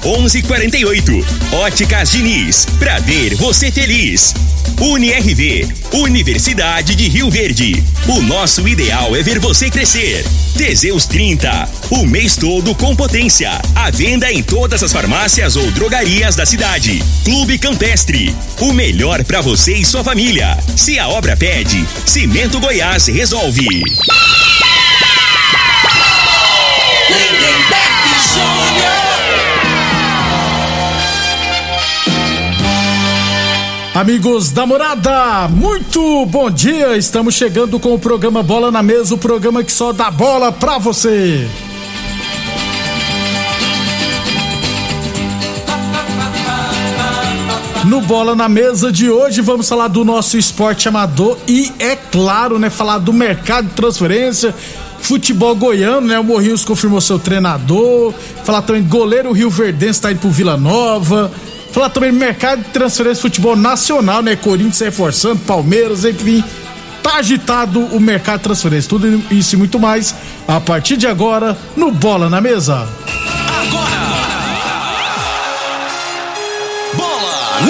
3613-1148, Óticas Diniz, pra ver você feliz. UniRV, Universidade de Rio Verde. O nosso ideal é ver você crescer. Teseus 30, o mês todo com potência. A venda em todas as farmácias ou drogarias da cidade. Clube Campestre, o melhor pra você e sua família. Se a obra pede, Cimento Goiás resolve. Lindenberg Amigos da morada, muito bom dia! Estamos chegando com o programa Bola na Mesa o programa que só dá bola pra você. No Bola na Mesa de hoje vamos falar do nosso esporte amador e, é claro, né, falar do mercado de transferência, futebol goiano, né? O Morrinhos confirmou seu treinador. Falar também goleiro Rio Verdense está indo pro Vila Nova. Falar também mercado de transferência de futebol nacional, né? Corinthians reforçando, Palmeiras, enfim. Tá agitado o mercado de transferência. Tudo isso e muito mais a partir de agora no Bola na Mesa.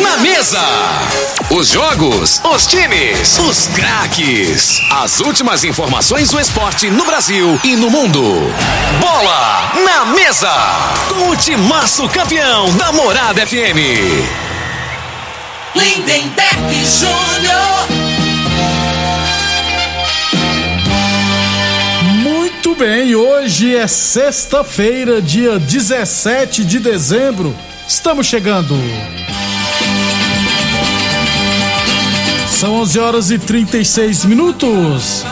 Na mesa. Os jogos, os times, os craques. As últimas informações do esporte no Brasil e no mundo. Bola na mesa. Com o timaço campeão da Morada FM. Lindenberg Júnior. Muito bem, hoje é sexta-feira, dia 17 de dezembro. Estamos chegando. São 11 horas e 36 minutos.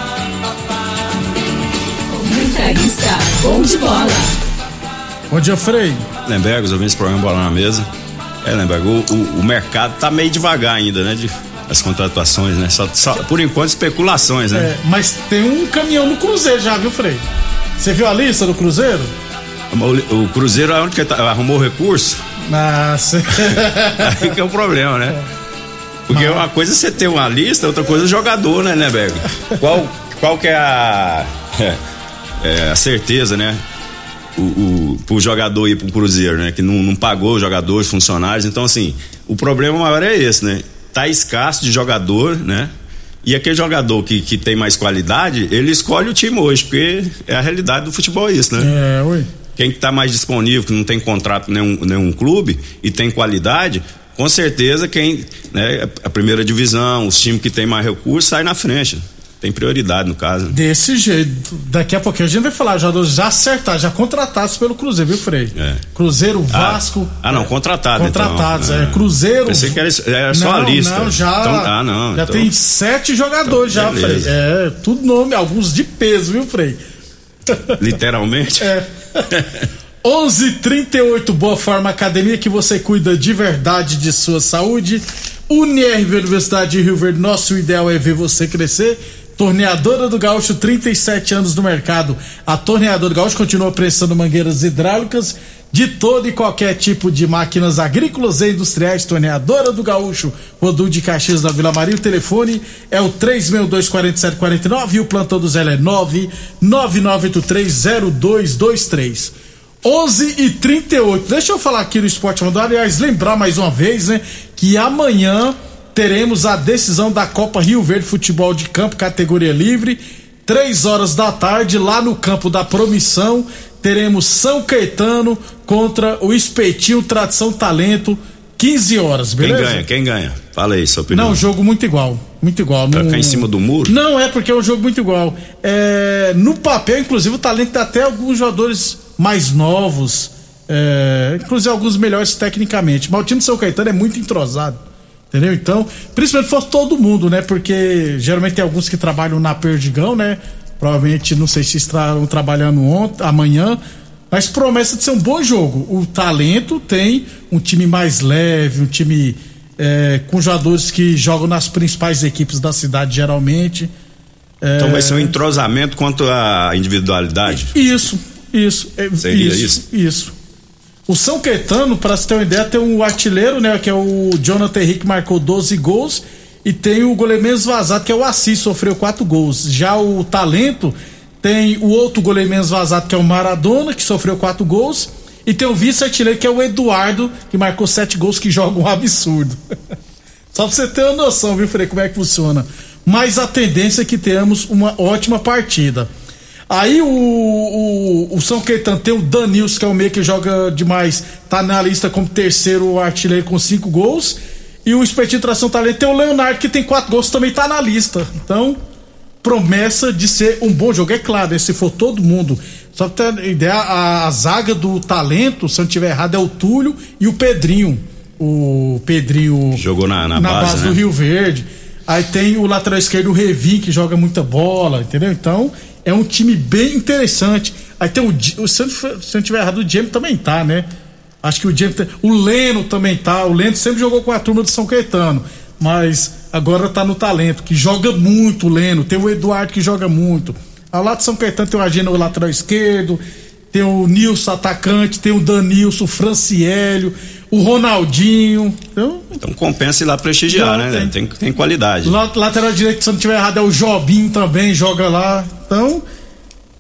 Comentarista bom de bola. Bom dia, Frei. Lemberg, os ouvintes do programa Bola na Mesa. É, Lemberg, o, o, o mercado tá meio devagar ainda, né? De, as contratações, né? Só, só- por enquanto, especulações, né? É, mas tem um caminhão no Cruzeiro já, viu, Frei? Você viu a lista do Cruzeiro? O, o Cruzeiro, aonde que tá, arrumou recurso? Nossa. Aí que é o problema, né? Porque uma coisa é você ter uma lista, outra coisa é jogador, né, Lemberg? Qual, qual que é a, é, a certeza, né? O, o, pro jogador ir pro Cruzeiro, né? Que não, não pagou os jogadores, funcionários. Então, assim, o problema maior é esse, né? Tá escasso de jogador, né? E aquele jogador que, que tem mais qualidade, ele escolhe o time hoje, porque é a realidade do futebol isso, né? É, ui. Quem está mais disponível, que não tem contrato nenhum, nenhum clube e tem qualidade, com certeza quem, né, a primeira divisão, os times que tem mais recursos, sai na frente. Tem prioridade no caso. Desse jeito. Daqui a pouquinho a gente vai falar, jogadores já acertados, já contratados pelo Cruzeiro, viu, Frei? É. Cruzeiro, Vasco. Ah, não, contratado. Contratados, então. é. Cruzeiro. Pensei que era, era só a Não, lista. Não, já. Então, ah, não. Já então- tem sete jogadores então, já, Frei. É, tudo nome, alguns de peso, viu, Frei? Literalmente. É. 11:38 Boa Forma Academia que você cuida de verdade de sua saúde. UniRV Universidade de Rio Verde, nosso ideal é ver você crescer. Torneadora do Gaúcho, 37 anos no mercado. A Torneadora do Gaúcho continua prestando mangueiras hidráulicas de todo e qualquer tipo de máquinas agrícolas e industriais. Torneadora do Gaúcho, Rodul de Caxias da Vila Maria. O telefone é o 3624749 e o plantão do Zé é 999830223. 11 e 38 Deixa eu falar aqui no Esporte Amador. Aliás, lembrar mais uma vez, né? Que amanhã teremos a decisão da Copa Rio Verde Futebol de Campo, categoria livre. Três horas da tarde, lá no campo da Promissão, teremos São Caetano contra o Espetinho Tradição Talento, 15 horas, Quem beleza? ganha? Quem ganha? Fala aí, sua opinião. Não, jogo muito igual. Muito igual. Pra ficar em cima do muro? Não, é porque é um jogo muito igual. É, no papel, inclusive, o talento tem até alguns jogadores mais novos. é, inclusive alguns melhores tecnicamente. Mas o time do São Caetano é muito entrosado. Entendeu? Então, principalmente for todo mundo, né? Porque geralmente tem alguns que trabalham na Perdigão, né? Provavelmente, não sei se estarão trabalhando ontem, amanhã, mas promessa de ser um bom jogo. O talento tem um time mais leve, um time é, com jogadores que jogam nas principais equipes da cidade, geralmente. É, Então vai ser um entrosamento quanto à individualidade. Isso, isso. é, Seria isso, isso? isso. O São Caetano, para você ter uma ideia, tem um artilheiro, né? Que é o Jonathan Henrique, marcou 12 gols. E tem o goleiro menos vazado, que é o Assis, sofreu 4 gols. Já o Talento tem o outro goleiro menos vazado, que é o Maradona, que sofreu 4 gols. E tem o vice-artilheiro, que é o Eduardo, que marcou 7 gols, que joga um absurdo. Só pra você ter uma noção, viu, Frei, como é que funciona. Mas a tendência é que tenhamos uma ótima partida. Aí o, o, o São Caetano tem o Danils, que é o meio que joga demais, tá na lista como terceiro artilheiro com cinco gols. E o Espetinho Tração Talento tem o Leonardo, que tem quatro gols, também tá na lista. Então, promessa de ser um bom jogo. É claro, né, se for todo mundo. Só pra ter ideia, a, a zaga do talento, se eu não tiver errado, é o Túlio e o Pedrinho. O Pedrinho. Jogou na- na base, do né? Rio Verde. Aí tem o lateral esquerdo, o Revin, que joga muita bola, entendeu? Então, é um time bem interessante. Aí tem o. O se eu se eu não tiver errado, o Diego também tá, né? Acho que o Diego. O Leno também tá. O Leno sempre jogou com a turma do São Caetano. Mas agora tá no talento, que joga muito o Leno. Tem o Eduardo que joga muito. Ao lado de São Caetano tem o Agino, lateral esquerdo. Tem o Nilson, atacante. Tem o Danilson, o Franciélio. O Ronaldinho. Então, Então compensa ir lá prestigiar, né? tem. Tem, tem qualidade. La- lateral direito, se não tiver errado, é o Jobim também, joga lá. Então,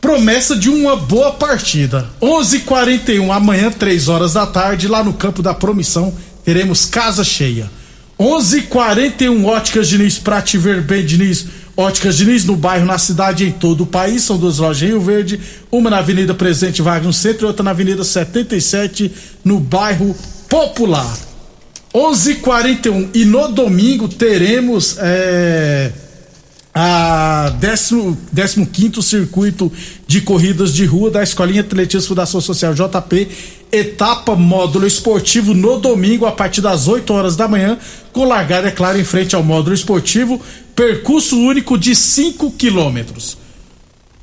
promessa de uma boa partida. 11:41 amanhã, 3 horas da tarde, lá no campo da Promissão, teremos casa cheia. 11:41 Óticas Diniz, pra te ver bem, Diniz. Óticas Diniz no bairro, na cidade, em todo o país. São duas lojas em Rio Verde, uma na Avenida Presidente Vargas no centro e outra na Avenida 77, no bairro Popular. 11:41 e no domingo teremos é, a 15 quinto circuito de corridas de rua da Escolinha Atletismo Fundação Social JP, etapa módulo esportivo no domingo a partir das 8 horas da manhã, com largada é claro em frente ao módulo esportivo, percurso único de 5 quilômetros.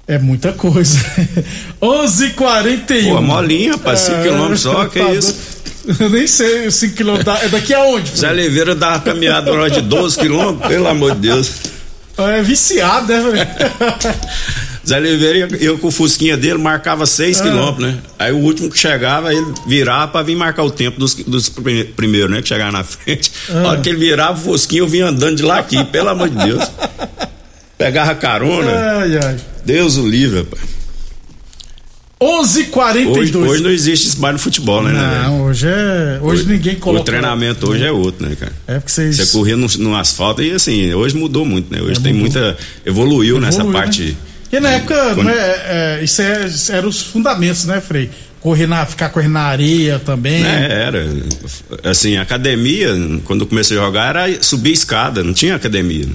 É muita coisa. 11:41. Pô, molinha, rapaz, 5 quilômetros só, que tá isso? Eu nem sei, 5 quilômetros. É daqui aonde? Zé Oliveira dá uma caminhada hora de 12 quilômetros, pelo amor de Deus. É viciado, né, velho? Zé Oliveira, eu com o Fusquinha dele, marcava Ah. 6 quilômetros, né? Aí o último que chegava, ele virava pra vir marcar o tempo dos, dos prime- primeiros, né? Que chegaram na frente. Ah. A hora que ele virava o Fusquinha, eu vinha andando de lá aqui, pelo amor de Deus. Pegava carona. Ai, ai. Deus o livre, rapaz. 11:42. Hoje, hoje não existe esse baile no futebol, né, né? Não, hoje é. Hoje, ninguém coloca. O treinamento hoje é outro, né, cara? É porque vocês. Você corria no, no asfalto e assim, hoje mudou muito, né? Hoje É, tem mudou. muita. Evoluiu, nessa Evoluiu, parte. Né? Porque na época, Quando- não é, é, isso é, eram os fundamentos, né, Frei? Correr na, ficar correndo na areia também. É, era. Assim, academia, quando eu comecei a jogar, era subir escada, não tinha academia.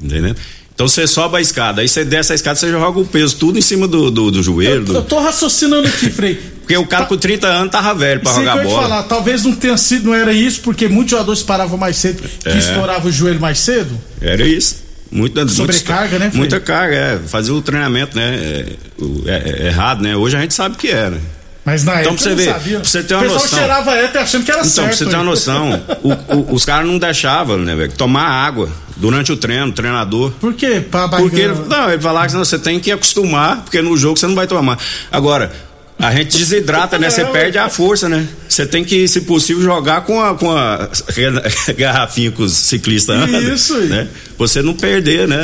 Entendeu? Então você sobe a escada, aí você desce a escada, você joga o peso tudo em cima do, do, do joelho. Eu do- tô raciocinando aqui, Frei. Porque o cara com 30 anos tava velho pra que eu jogar ia te bola. falar, talvez não tenha sido, não era isso, porque muitos jogadores paravam mais cedo, que É. estourava o joelho mais cedo. Era isso. Muita, Sobrecarga, né, Frei? Muita carga, é. Fazia o treinamento, né? é, é- é errado, né? Hoje a gente sabe que era. Mas na Então, época você não ver, sabia. você ter uma o pessoal noção. cheirava éter achando que era Então, certo. pra você ter uma noção, o- o- os caras não deixavam, né, velho? Tomar água durante o treino, o treinador. Por quê? Pra. Porque ele, não, ele falava que não, você tem que acostumar, porque no jogo você não vai tomar. Agora, a gente desidrata, né? Você Não. perde a força, né? Você tem que, se possível, jogar com a, com a garrafinha que os ciclistas andam. Isso aí. Né? Você não perder, né?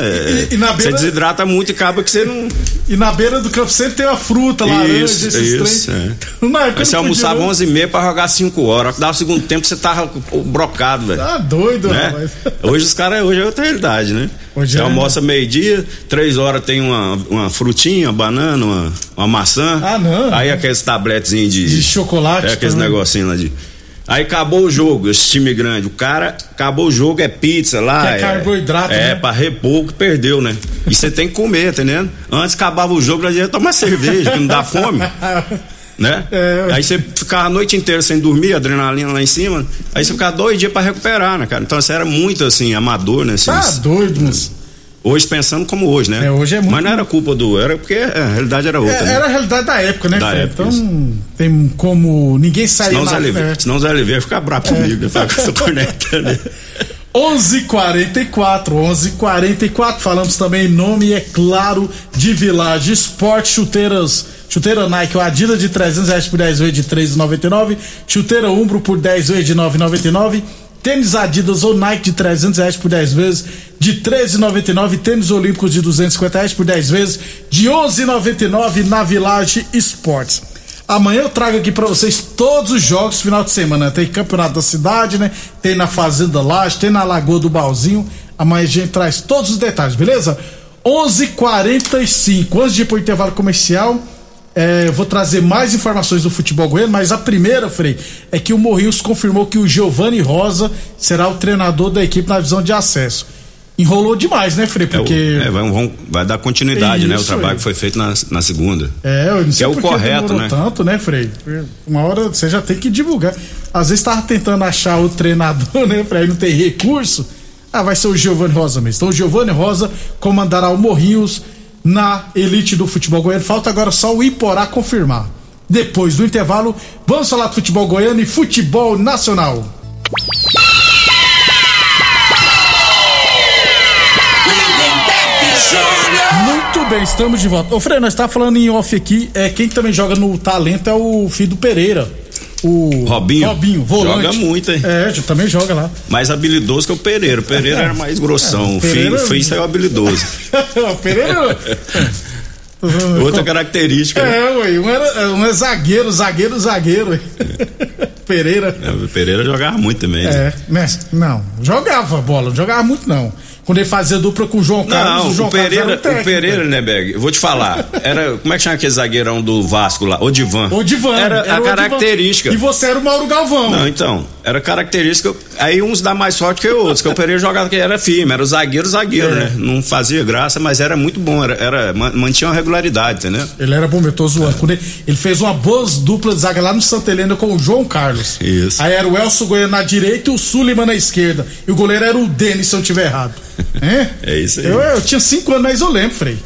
E- e na Você beira- desidrata muito e acaba que você não. E na beira do campo sempre tem uma fruta, laranja, Isso, esses isso, trem. é. Aí você não almoçava não. 11 e meia pra jogar 5 horas. Dá o segundo tempo, você tava brocado, velho. Tá doido, né? rapaz. Hoje os caras, hoje é outra realidade, né? Hoje Você é, almoça meio-dia, três horas tem uma, uma frutinha, uma banana, uma, uma maçã. Ah, não. Aí aqueles tabletezinhos de. De chocolate É, aqueles também. negocinhos lá de. Aí acabou o jogo, esse time grande. O cara, acabou o jogo, é pizza lá. Que é carboidrato, É, né? pra repor o que perdeu, né? E você tem que comer, tá entendendo? Antes acabava o jogo, já ia tomar cerveja, que não dá fome. Né? É. Aí você ficava a noite inteira sem dormir, adrenalina lá em cima. Aí você ficava dois dias pra recuperar, né, cara? Então você era muito assim, amador, né? Assim, Tá doido, moço. Hoje pensando como hoje, né? É, hoje é muito- Mas não era culpa do. Era porque é, a realidade era outra. É, né? era a realidade da época, né, Da Fred? época, Então, tem como. Ninguém sair Senão na Oliveira, frente. senão o Zé Oliveira fica bravo comigo, né? Fala que eu tô cornetando. 11:44, 11:44. Falamos também nome, é claro, de Village Esporte, chuteiras. Chuteira Nike, o Adidas de 300 reais por 10 vezes de 3,99. Chuteira Umbro por 10 vezes de 9,99. Tênis Adidas ou Nike de 300 reais por 10 vezes de 13,99. Tênis Olímpicos de 250 reais por 10 vezes de 11,99 na Village Esportes. Amanhã eu trago aqui pra vocês todos os jogos final de semana. Tem campeonato da cidade, né? Tem na Fazenda Laje, tem na Lagoa do Balzinho. Amanhã a gente traz todos os detalhes, beleza? 11:45. Antes de ir pro intervalo comercial, é, eu vou trazer mais informações do futebol goiano, mas a primeira, Frei, é que o Morrios confirmou que o Giovanni Rosa será o treinador da equipe na divisão de acesso. Enrolou demais, né, Frei? É, Porque. é, vai, vão- vai dar continuidade, né? O Isso, trabalho é. que foi feito na, na segunda. É, eu não sei é o que correto, né? tanto, né, Frei? Uma hora você já tem que divulgar. Às vezes tava tentando achar o treinador, né, Frei? Não tem recurso. Ah, vai ser o Giovanni Rosa mesmo. Então o Giovanni Rosa comandará o Morrinhos na elite do futebol goiano. Falta agora só o Iporá confirmar. Depois do intervalo, vamos falar do futebol goiano e futebol nacional. Muito bem, estamos de volta. Ô, Frei, nós tá falando em off aqui. É, quem também joga no talento é o filho do Pereira. O Robinho. Robinho, volante. Joga muito, hein? É, também joga lá. Mais habilidoso que o Pereira. O Pereira era mais grossão. É, o Pereira- Fih, Fih saiu habilidoso. o Pereira. Outra característica. né? É, ué, um, era, um é zagueiro, zagueiro, zagueiro. ué. Pereira. É, O Pereira jogava muito também. né? É, mas não, jogava bola, não jogava muito não. Quando ele fazia dupla com o João Carlos, Não, o João o Pereira, Carlos era o Pereira, né, Beg? Vou te falar. Era, como é que chama aquele zagueirão do Vasco lá? Odivan. Odivan. Era, era a característica. Odivan. E você era o Mauro Galvão. Não, então, era característica. Aí uns dá mais sorte que outros, que o Pereira jogava que era firme, era o zagueiro, zagueiro, É. né? Não fazia graça, mas era muito bom, era, era man- mantinha uma regularidade, entendeu? Ele era bom, eu tô zoando. Quando ele, ele fez uma boa dupla de zaga lá no Santa Helena com o João Carlos. Isso. Aí era o Elcio Goiano na direita e o Suliman na esquerda. E o goleiro era o Denis, se eu não tiver errado. É? É isso aí. Eu, eu tinha 5 anos, mas eu lembro, Frei.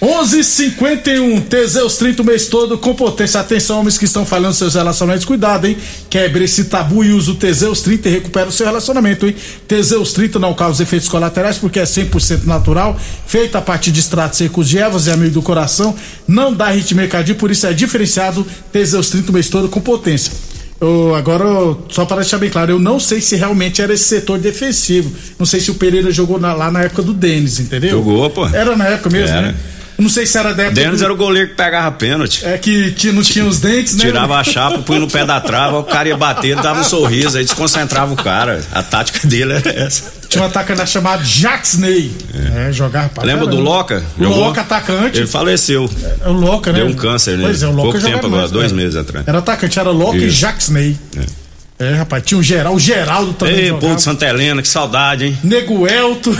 11:51 Teseus 30 o mês todo com potência. Atenção, homens que estão falando seus relacionamentos. Cuidado, hein? Quebre esse tabu e use o Teseus 30 e recupera o seu relacionamento, hein? Teseus 30 não causa efeitos colaterais porque é 100% natural, feita a partir de extratos secos de ervas e amigo do coração. Não dá ritmo cardíaco, por isso é diferenciado. Teseus 30 o mês todo com potência. Eu, agora, só para deixar bem claro, eu não sei se realmente era esse setor defensivo. Não sei se o Pereira jogou na- lá na época do Denis, entendeu? Jogou, pô. Era na época mesmo, Era. né? Não sei se era da época. Denis do- era o goleiro que pegava pênalti. É que tinha, não tinha os dentes, né? Tirava a chapa, punha no pé da trava, o cara ia bater, ele dava um sorriso, aí desconcentrava o cara. A tática dele era essa. Tinha um atacante chamado Jacksney. É, jogava pra Lembra do. Loca? O Loca, atacante. Ele faleceu. É o Loca, né? Deu um câncer, né? Pois é, o Loca Pouco tempo agora, dois é. meses atrás. Era atacante, era Loca e Isso. Jacksney. É. rapaz, tinha o Geral, o Geraldo também. Ei, jogava. povo de Santa Helena, que saudade, hein? Nego Elto.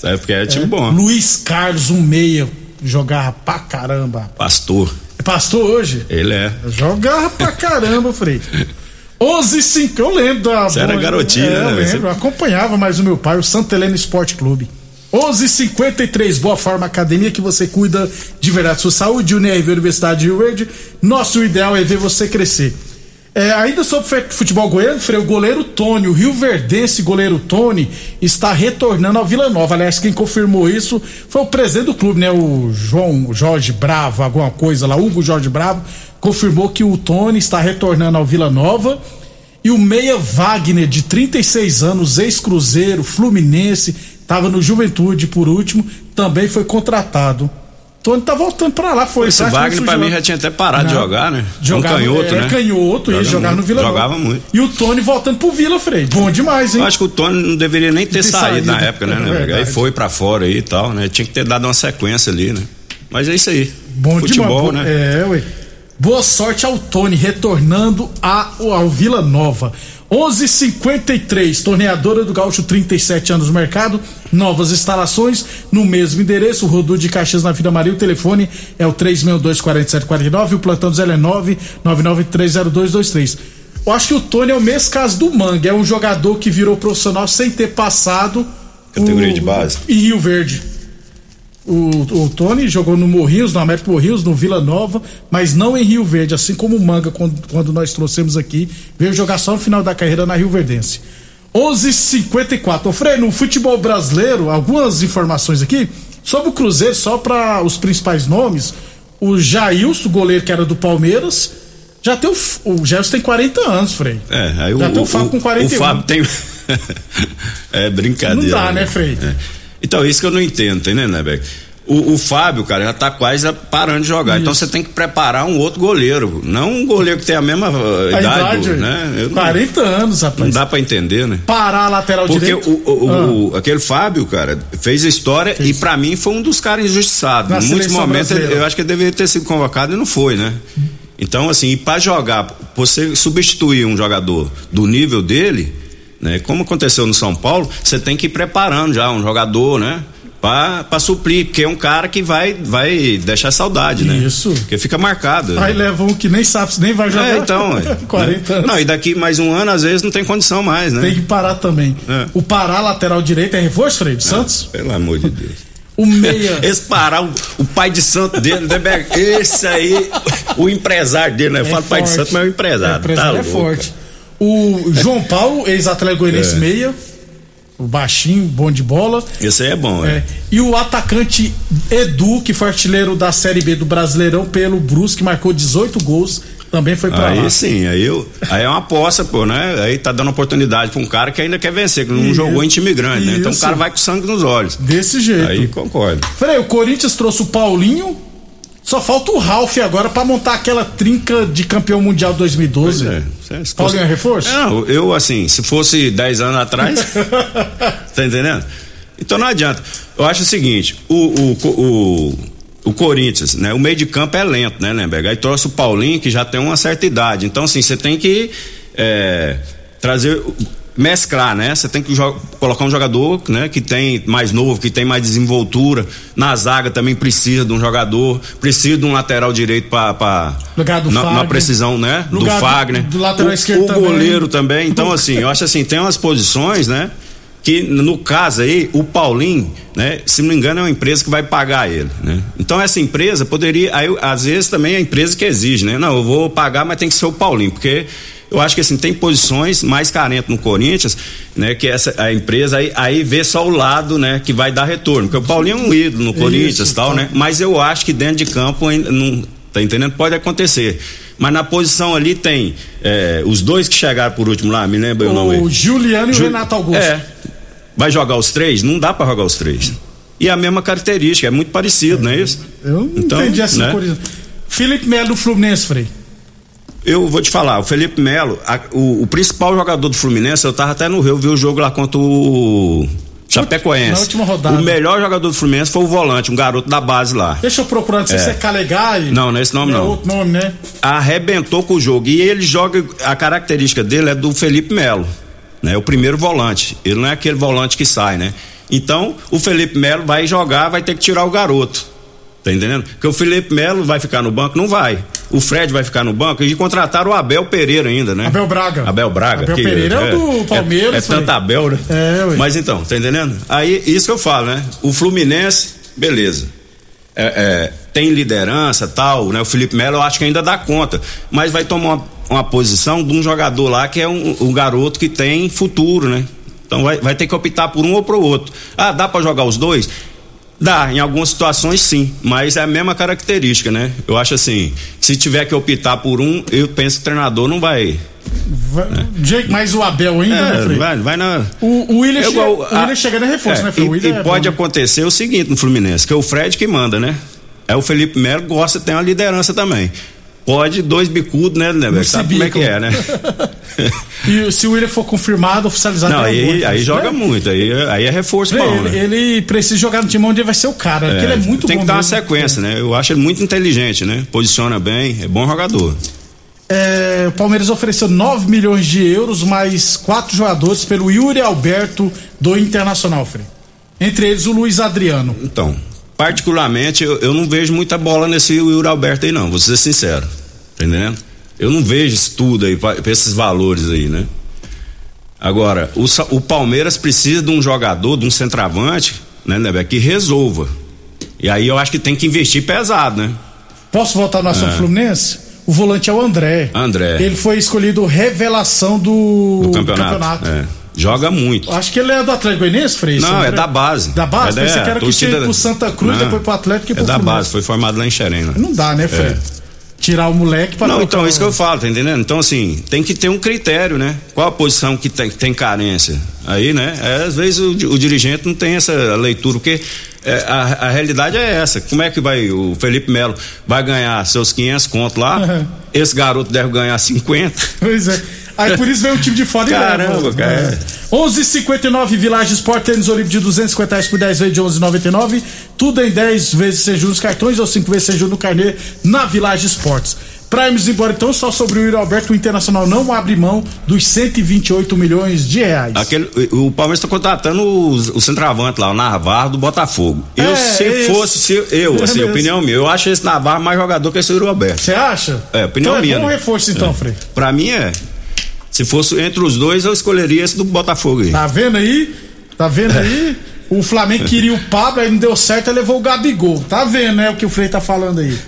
Sabe porque era time bom. Luiz Carlos, um meia, jogava pra caramba. Pastor. É pastor hoje? Ele é. Jogava pra caramba, Frei. 11 5 eu lembro da. Você era garotinho, é, né, Eu lembro, eu acompanhava mais o meu pai, o Santa Helena Esporte Clube. 11:53 Boa Forma Academia que você cuida de verdade sua saúde, UNRV Universidade de Rio Verde. Nosso ideal é ver você crescer. É, ainda sobre futebol goiano, o goleiro Tony, o Rio Verdense goleiro Tony, está retornando ao Vila Nova. Aliás, quem confirmou isso foi o presidente do clube, né? O João Jorge Bravo, alguma coisa lá, Hugo Jorge Bravo, confirmou que o Tony está retornando ao Vila Nova. E o Meia Wagner, de 36 anos, ex-cruzeiro, Fluminense, estava no Juventude por último, também foi contratado. Tony tá voltando pra lá, foi Esse praticamente Wagner, pra mim, já tinha até parado de Não. jogar, né? Jogava, um canhoto, é, né? canhoto, ele Joga jogava no Vila Nova. Jogava muito. E o Tony voltando pro Vila, Frei. Bom demais, hein? Eu acho que o Tony não deveria nem ter Ter saído, saído, na época, né? é né? verdade. Aí foi pra fora aí e tal, né? Tinha que ter dado uma sequência ali, né? Mas é isso aí. Bom Futebol, demais. né? É, ué. Boa sorte ao Tony retornando a- ao Vila Nova. 11:53 Torneadora do Gaúcho, 37 anos no mercado, novas instalações no mesmo endereço, Rodu de Caxias na Vila Maria. O telefone é o 3624749, o plantão do Zé é 999930223. Eu acho que o Tony é o mesmo caso do Manga, é um jogador que virou profissional sem ter passado Categoria o- de base. em Rio Verde. O, o Tony jogou no Morrinhos, no Américo Morrinhos, no Vila Nova, mas não em Rio Verde, assim como o Manga, quando, quando nós trouxemos aqui, veio jogar só no final da carreira na Rio Verdense. 11:54. Ô Frei, no futebol brasileiro, algumas informações aqui sobre o Cruzeiro, só para os principais nomes. O Jailson, goleiro que era do Palmeiras, já tem o. O Jailson tem 40 anos, Frei. É, aí Já o, tem o Fábio com 41. O Fábio tem. é brincadeira. Não dá, né, Frei? É. Então, isso que eu não entendo, tá entendendo, né, Beck? O, o Fábio, cara, já tá quase parando de jogar. Então você tem que preparar um outro goleiro. Não um goleiro que tem a mesma uh, A idade, idade, né? Eu não- 40 anos, Não rapaz. dá pra entender, né? Parar a lateral Porque direito. o, o- Ah. aquele Fábio, cara, fez a história e pra mim foi um dos caras injustiçados. Na em muitos momentos brasileira. eu acho que ele deveria ter sido convocado e não foi, né? Então, assim, e pra jogar, você substituir um jogador do nível dele, né? Como aconteceu no São Paulo, você tem que ir preparando já um jogador, né? Pra, pra suprir, porque é um cara que vai, vai deixar saudade, né? Isso. Porque fica marcado. Aí leva um que nem sabe se nem vai jogar. É, então. é, 40 né? anos. Não, e daqui mais um ano, às vezes, não tem condição mais, né? Tem que parar também. É. O Pará, lateral direito, é reforço, Freire Santos? Pelo amor de Deus. O meia. Esse Pará, o, o pai de santo dele, né, esse aí, o empresário dele, né? Eu é falo pai de forte. santo, mas é o empresário. É, empresário tá é louco, forte. O João Paulo, ex-atleta goianiense É. meia. O baixinho, bom de bola. Esse aí é bom, É. é. E o atacante Edu, que foi artilheiro da Série B do Brasileirão pelo Brusque, marcou 18 gols, também foi pra Aí lá. sim, aí, eu, aí é uma aposta, pô, né? Aí tá dando oportunidade pra um cara que ainda quer vencer, que não Isso. jogou em time grande, né? Então o cara vai com sangue nos olhos. Desse jeito. Aí concordo. Frei, o Corinthians trouxe o Paulinho. Só falta o Ralf agora pra montar aquela trinca de campeão mundial 2012. Pois é. Paulinho é reforço? Não, eu assim, se fosse 10 anos atrás, tá entendendo? Então não adianta. Eu acho o seguinte, o, o, o, o Corinthians, né? O meio de campo é lento, né, Lemberg? Aí trouxe o Paulinho, que já tem uma certa idade. Então, assim, você tem que é, trazer. Mesclar, né? Você tem que colocar um jogador, né? Que tem mais novo, que tem mais desenvoltura. Na zaga também precisa de um jogador, precisa de um lateral direito para Lugar do na, na Fagner. precisão, né? Lugar do do- Fagner. do lateral o, esquerdo o também. goleiro também. Então, assim, eu acho assim, tem umas posições, né? Que no caso aí, o Paulinho, né? Se não me engano, é uma empresa que vai pagar ele, né? Então essa empresa poderia, aí às vezes também é a empresa que exige, né? Não, eu vou pagar, mas tem que ser o Paulinho, porque eu acho que assim, tem posições mais carentes no Corinthians, né? Que essa a empresa aí, aí vê só o lado, né? Que vai dar retorno, porque o Paulinho é um ídolo no Corinthians e tal, né? Mas eu acho que dentro de campo ainda não, tá entendendo? Pode acontecer. Mas na posição ali tem é, os dois que chegaram por último lá, me lembra o nome? O Juliano e Ju- o Renato Augusto. É. Vai jogar os três? Não dá pra jogar os três. E a mesma característica, é muito parecido, não é isso? Eu não Então, entendi essa né? coisa. Felipe Melo do Fluminense, Frei. Eu vou te falar, o Felipe Melo, a- o, o principal jogador do Fluminense, eu tava até no Rio, vi o jogo lá contra o Chapecoense. Na última rodada. O melhor jogador do Fluminense foi o volante, um garoto da base lá. Deixa eu procurar, não sei É. se é Calegari. Não, não é esse nome, É não. outro nome, né? arrebentou com o jogo. E ele joga, a característica dele é do Felipe Melo, né? O primeiro volante. Ele não é aquele volante que sai, né? Então, o Felipe Melo vai jogar, vai ter que tirar o garoto. Tá entendendo? Porque o Felipe Melo vai ficar no banco? Não vai. O Fred vai ficar no banco e contrataram o Abel Pereira ainda, né? Abel Braga. Abel Braga. Abel Pereira é o do Palmeiras, É, é tanta Abel, né? É, ué. Mas então, tá entendendo? Aí, isso que eu falo, né? O Fluminense, beleza. É, é, tem liderança tal, né? O Felipe Melo eu acho que ainda dá conta, mas vai tomar uma, uma posição de um jogador lá que é um, um garoto que tem futuro, né? Então vai, vai ter que optar por um ou pro outro. Ah, dá pra jogar os dois? Dá, em algumas situações sim, mas é a mesma característica, né? Eu acho assim, se tiver que optar por um, eu penso que o treinador não vai. Vai- Jake, mais o Abel ainda, né, É, Frei? vai, vai na. O, o William, É igual o a- William chegando é reforço, é, né, Frei? E, e é pode bom, né? acontecer o seguinte no Fluminense, que é o Fred que manda, né? É o Felipe Melo gosta, tem uma liderança também. Pode dois bicudos, né, né? No Sabe como é que é, né? E se o William for confirmado, oficializado, Não, é aí, bom, aí né? joga muito, aí, aí é reforço Frei, bom, ele, né? ele precisa jogar no time onde ele vai ser o cara, porque ele é muito tem que dar uma mesmo. sequência, né? Eu acho ele muito inteligente, né? Posiciona bem, é bom jogador. É, o Palmeiras ofereceu 9 milhões de euros mais quatro jogadores pelo Yuri Alberto do Internacional, Frei. Entre eles o Luiz Adriano. Então, particularmente, eu, eu não vejo muita bola nesse Yuri Alberto aí, não, vou ser sincero. Tá entendendo? Eu não vejo isso tudo aí, pra, pra esses valores aí, né? Agora, o, o Palmeiras precisa de um jogador, de um centroavante, né, Nebeco, que resolva. E aí eu acho que tem que investir pesado, né? Posso voltar no assunto É. Fluminense? O volante é o André. André. Ele foi escolhido revelação do, Do campeonato. É. Joga muito. Acho que ele é do Atlético Goianiense, Frei? Não, é da base. Da base? É Pensei da- que era que tinha ido pro Santa Cruz, Não, depois pro Atlético e É pro da Fluminense. base, foi formado lá em Xerém. Lá. Não dá, né, Frei? É. Tirar o moleque pra Não, então, o- isso que eu falo, tá entendendo? Então, assim, tem que ter um critério, né? Qual a posição que tem, tem carência? Aí, né? é, às vezes o, o dirigente não tem essa leitura, porque é, a, a realidade é essa. Como é que vai, o Felipe Melo vai ganhar seus 500 conto lá? Uhum. Esse garoto deve ganhar 50. Pois é. Aí por isso vem o time de fora e Caramba, leva. cara. É. 11:59 Village Sport tênis Olímpico de 250 reais por 10 vezes de 11,99. Tudo em 10 vezes sem juros nos cartões ou 5 vezes sem juros no carnê na Village Sports. Pra irmos embora então, só sobre o Yuri Alberto, o Internacional não abre mão dos 128 milhões de reais. Aquele, o Palmeiras está contratando o, o centroavante lá, o Navarro do Botafogo. Eu, É, se esse. fosse, se eu, É assim, mesmo. opinião minha, eu acho esse Navarro mais jogador que esse Yuri Alberto. Você acha? É, opinião então é minha. bom né? reforço então, É. Frei. Pra mim é. Se fosse entre os dois, eu escolheria esse do Botafogo aí. Tá vendo aí? Tá vendo aí? O Flamengo queria o Pablo, aí não deu certo, aí levou o Gabigol. Tá vendo, né, o que o Frei tá falando aí?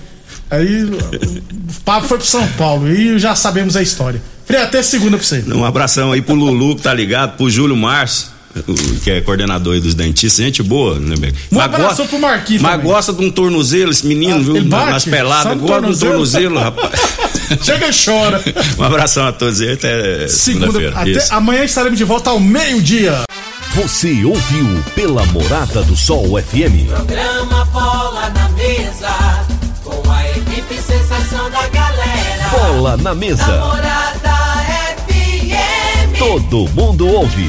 Aí o Pablo foi pro São Paulo e já sabemos a história. Frei, até segunda pra você. Um abração aí pro Lulu que tá ligado, pro Júlio Márcio, que é coordenador aí dos dentistas, gente boa, né? Um Mas abraço gosta- pro Marquinhos Mas também. gosta de um tornozelo, esse menino, Ah, viu? bate? Nas peladas, gosta do tornozelo? tornozelo, rapaz. Chega e chora. Um abração a todos aí, até Segunda, segunda-feira. até Isso. amanhã estaremos de volta ao meio-dia. Você ouviu pela Morada do Sol FM. Programa Bola na Mesa, com a equipe sensação da galera. Bola na mesa. Namorada FM. Todo mundo ouve.